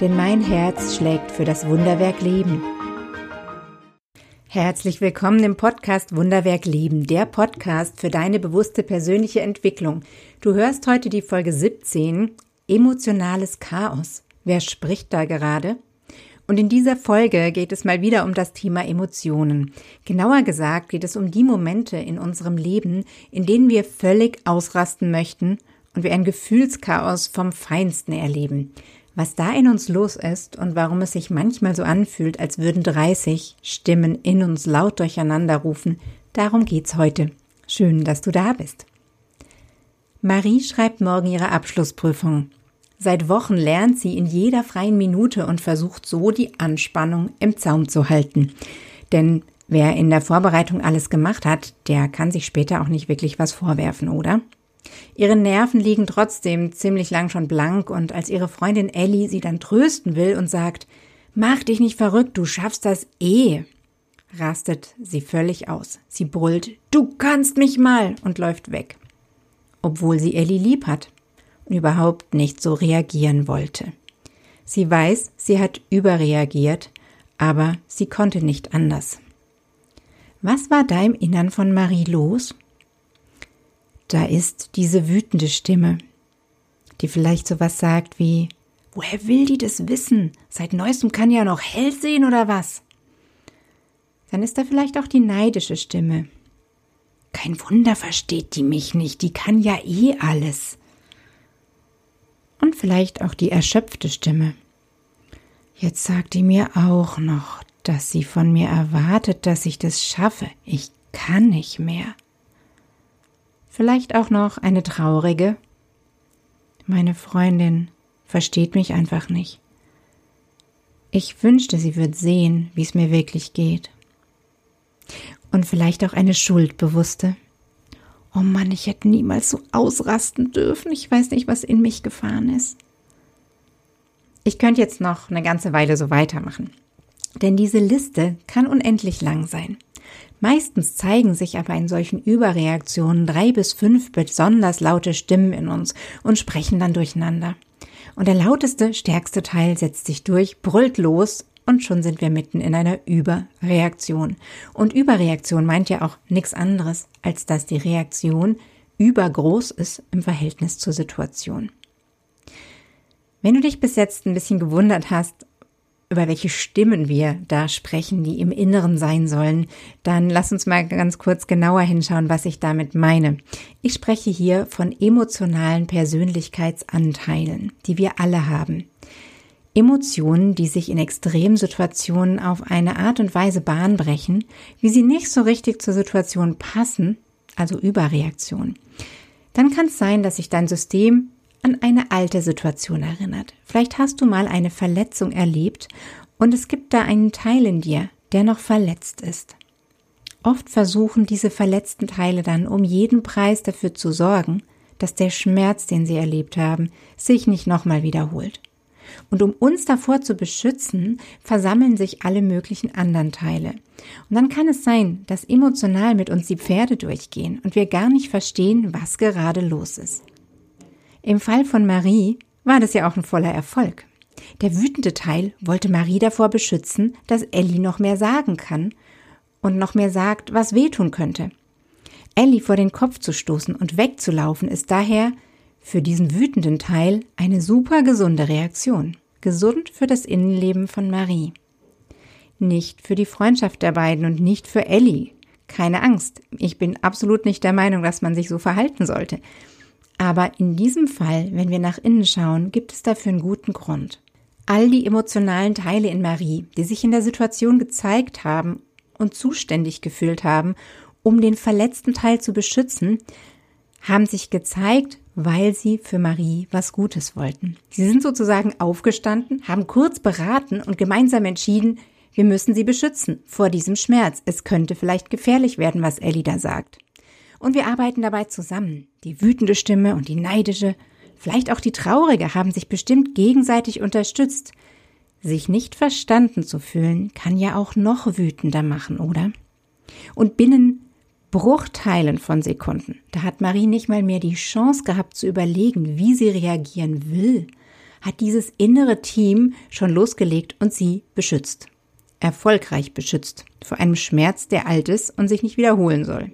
denn mein Herz schlägt für das Wunderwerk Leben. Herzlich willkommen im Podcast Wunderwerk Leben, der Podcast für deine bewusste persönliche Entwicklung. Du hörst heute die Folge 17, Emotionales Chaos. Wer spricht da gerade? Und in dieser Folge geht es mal wieder um das Thema Emotionen. Genauer gesagt geht es um die Momente in unserem Leben, in denen wir völlig ausrasten möchten und wir ein Gefühlschaos vom Feinsten erleben. Was da in uns los ist und warum es sich manchmal so anfühlt, als würden 30 Stimmen in uns laut durcheinander rufen, darum geht's heute. Schön, dass du da bist. Marie schreibt morgen ihre Abschlussprüfung. Seit Wochen lernt sie in jeder freien Minute und versucht so die Anspannung im Zaum zu halten. Denn wer in der Vorbereitung alles gemacht hat, der kann sich später auch nicht wirklich was vorwerfen, oder? Ihre Nerven liegen trotzdem ziemlich lang schon blank und als ihre Freundin Ellie sie dann trösten will und sagt, mach dich nicht verrückt, du schaffst das eh, rastet sie völlig aus. Sie brüllt, du kannst mich mal und läuft weg. Obwohl sie Ellie lieb hat und überhaupt nicht so reagieren wollte. Sie weiß, sie hat überreagiert, aber sie konnte nicht anders. Was war da im Innern von Marie los? Da ist diese wütende Stimme, die vielleicht so was sagt wie, woher will die das wissen? Seit neuestem kann ja noch hell sehen oder was? Dann ist da vielleicht auch die neidische Stimme. Kein Wunder versteht die mich nicht, die kann ja eh alles. Und vielleicht auch die erschöpfte Stimme. Jetzt sagt die mir auch noch, dass sie von mir erwartet, dass ich das schaffe. Ich kann nicht mehr. Vielleicht auch noch eine traurige. Meine Freundin versteht mich einfach nicht. Ich wünschte, sie wird sehen, wie es mir wirklich geht. Und vielleicht auch eine schuldbewusste. Oh Mann, ich hätte niemals so ausrasten dürfen. Ich weiß nicht, was in mich gefahren ist. Ich könnte jetzt noch eine ganze Weile so weitermachen. Denn diese Liste kann unendlich lang sein. Meistens zeigen sich aber in solchen Überreaktionen drei bis fünf besonders laute Stimmen in uns und sprechen dann durcheinander. Und der lauteste, stärkste Teil setzt sich durch, brüllt los und schon sind wir mitten in einer Überreaktion. Und Überreaktion meint ja auch nichts anderes, als dass die Reaktion übergroß ist im Verhältnis zur Situation. Wenn du dich bis jetzt ein bisschen gewundert hast, über welche Stimmen wir da sprechen, die im Inneren sein sollen, dann lass uns mal ganz kurz genauer hinschauen, was ich damit meine. Ich spreche hier von emotionalen Persönlichkeitsanteilen, die wir alle haben. Emotionen, die sich in Extremsituationen auf eine Art und Weise Bahn brechen, wie sie nicht so richtig zur Situation passen, also Überreaktion. Dann kann es sein, dass sich dein System an eine alte Situation erinnert. Vielleicht hast du mal eine Verletzung erlebt und es gibt da einen Teil in dir, der noch verletzt ist. Oft versuchen diese verletzten Teile dann um jeden Preis dafür zu sorgen, dass der Schmerz, den sie erlebt haben, sich nicht nochmal wiederholt. Und um uns davor zu beschützen, versammeln sich alle möglichen anderen Teile. Und dann kann es sein, dass emotional mit uns die Pferde durchgehen und wir gar nicht verstehen, was gerade los ist. Im Fall von Marie war das ja auch ein voller Erfolg. Der wütende Teil wollte Marie davor beschützen, dass Ellie noch mehr sagen kann und noch mehr sagt, was wehtun könnte. Ellie vor den Kopf zu stoßen und wegzulaufen ist daher für diesen wütenden Teil eine super gesunde Reaktion. Gesund für das Innenleben von Marie. Nicht für die Freundschaft der beiden und nicht für Ellie. Keine Angst. Ich bin absolut nicht der Meinung, dass man sich so verhalten sollte. Aber in diesem Fall, wenn wir nach innen schauen, gibt es dafür einen guten Grund. All die emotionalen Teile in Marie, die sich in der Situation gezeigt haben und zuständig gefühlt haben, um den verletzten Teil zu beschützen, haben sich gezeigt, weil sie für Marie was Gutes wollten. Sie sind sozusagen aufgestanden, haben kurz beraten und gemeinsam entschieden, Wir müssen sie beschützen vor diesem Schmerz. Es könnte vielleicht gefährlich werden, was Ellie da sagt. Und wir arbeiten dabei zusammen. Die wütende Stimme und die neidische, vielleicht auch die traurige, haben sich bestimmt gegenseitig unterstützt. Sich nicht verstanden zu fühlen, kann ja auch noch wütender machen, oder? Und binnen Bruchteilen von Sekunden, da hat Marie nicht mal mehr die Chance gehabt zu überlegen, wie sie reagieren will, hat dieses innere Team schon losgelegt und sie beschützt. Erfolgreich beschützt vor einem Schmerz, der alt ist und sich nicht wiederholen soll.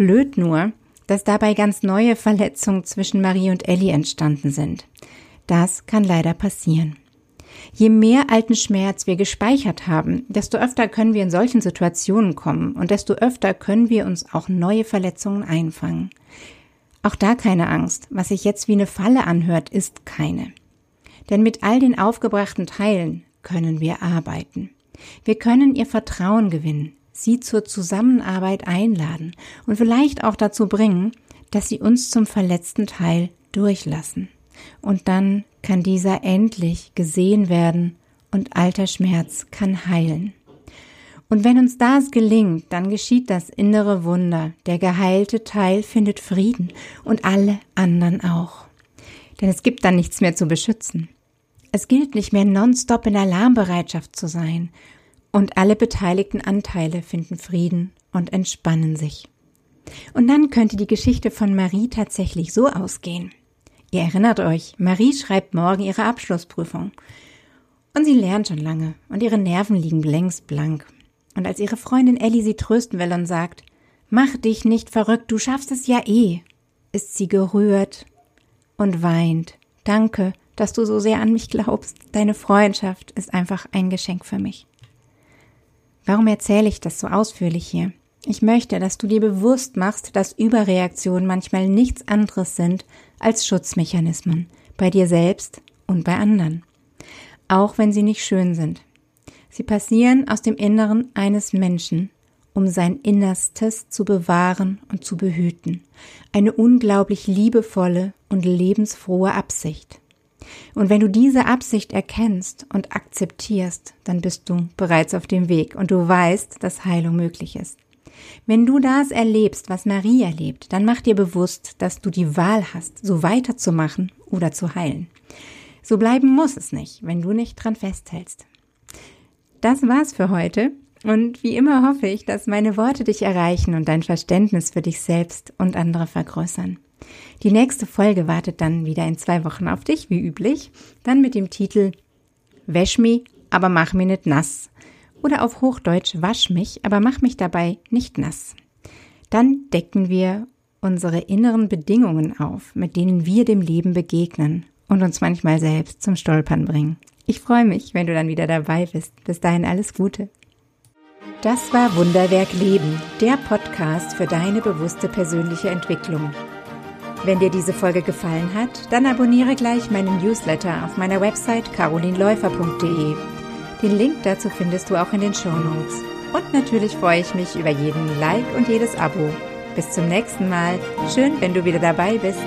Blöd nur, dass dabei ganz neue Verletzungen zwischen Marie und Ellie entstanden sind. Das kann leider passieren. Je mehr alten Schmerz wir gespeichert haben, desto öfter können wir in solchen Situationen kommen und desto öfter können wir uns auch neue Verletzungen einfangen. Auch da keine Angst. Was sich jetzt wie eine Falle anhört, ist keine. Denn mit all den aufgebrachten Teilen können wir arbeiten. Wir können ihr Vertrauen gewinnen, sie zur Zusammenarbeit einladen und vielleicht auch dazu bringen, dass sie uns zum verletzten Teil durchlassen. Und dann kann dieser endlich gesehen werden und alter Schmerz kann heilen. Und wenn uns das gelingt, dann geschieht das innere Wunder. Der geheilte Teil findet Frieden und alle anderen auch. Denn es gibt dann nichts mehr zu beschützen. Es gilt nicht mehr nonstop in Alarmbereitschaft zu sein. Und alle beteiligten Anteile finden Frieden und entspannen sich. Und dann könnte die Geschichte von Marie tatsächlich so ausgehen. Ihr erinnert euch, Marie schreibt morgen ihre Abschlussprüfung. Und sie lernt schon lange und ihre Nerven liegen längst blank. Und als ihre Freundin Ellie sie trösten will und sagt, Mach dich nicht verrückt, du schaffst es ja eh, ist sie gerührt und weint. Danke, dass du so sehr an mich glaubst. Deine Freundschaft ist einfach ein Geschenk für mich. Warum erzähle ich das so ausführlich hier? Ich möchte, dass du dir bewusst machst, dass Überreaktionen manchmal nichts anderes sind als Schutzmechanismen bei dir selbst und bei anderen, auch wenn sie nicht schön sind. Sie passieren aus dem Inneren eines Menschen, um sein Innerstes zu bewahren und zu behüten. Eine unglaublich liebevolle und lebensfrohe Absicht. Und wenn du diese Absicht erkennst und akzeptierst, dann bist du bereits auf dem Weg und du weißt, dass Heilung möglich ist. Wenn du das erlebst, was Marie erlebt, dann mach dir bewusst, dass du die Wahl hast, so weiterzumachen oder zu heilen. So bleiben muss es nicht, wenn du nicht dran festhältst. Das war's für heute. Und wie immer hoffe ich, dass meine Worte dich erreichen und dein Verständnis für dich selbst und andere vergrößern. Die nächste Folge wartet dann wieder in zwei Wochen auf dich, wie üblich, dann mit dem Titel Wäsch mi, aber mach mi nicht nass oder auf Hochdeutsch wasch mich, aber mach mich dabei nicht nass. Dann decken wir unsere inneren Bedingungen auf, mit denen wir dem Leben begegnen und uns manchmal selbst zum Stolpern bringen. Ich freue mich, wenn du dann wieder dabei bist. Bis dahin alles Gute. Das war Wunderwerk Leben, der Podcast für deine bewusste persönliche Entwicklung. Wenn dir diese Folge gefallen hat, dann abonniere gleich meinen Newsletter auf meiner Website carolinläufer.de den Link dazu findest du auch in den Show Notes. Und natürlich freue ich mich über jeden Like und jedes Abo. Bis zum nächsten Mal. Schön, wenn du wieder dabei bist.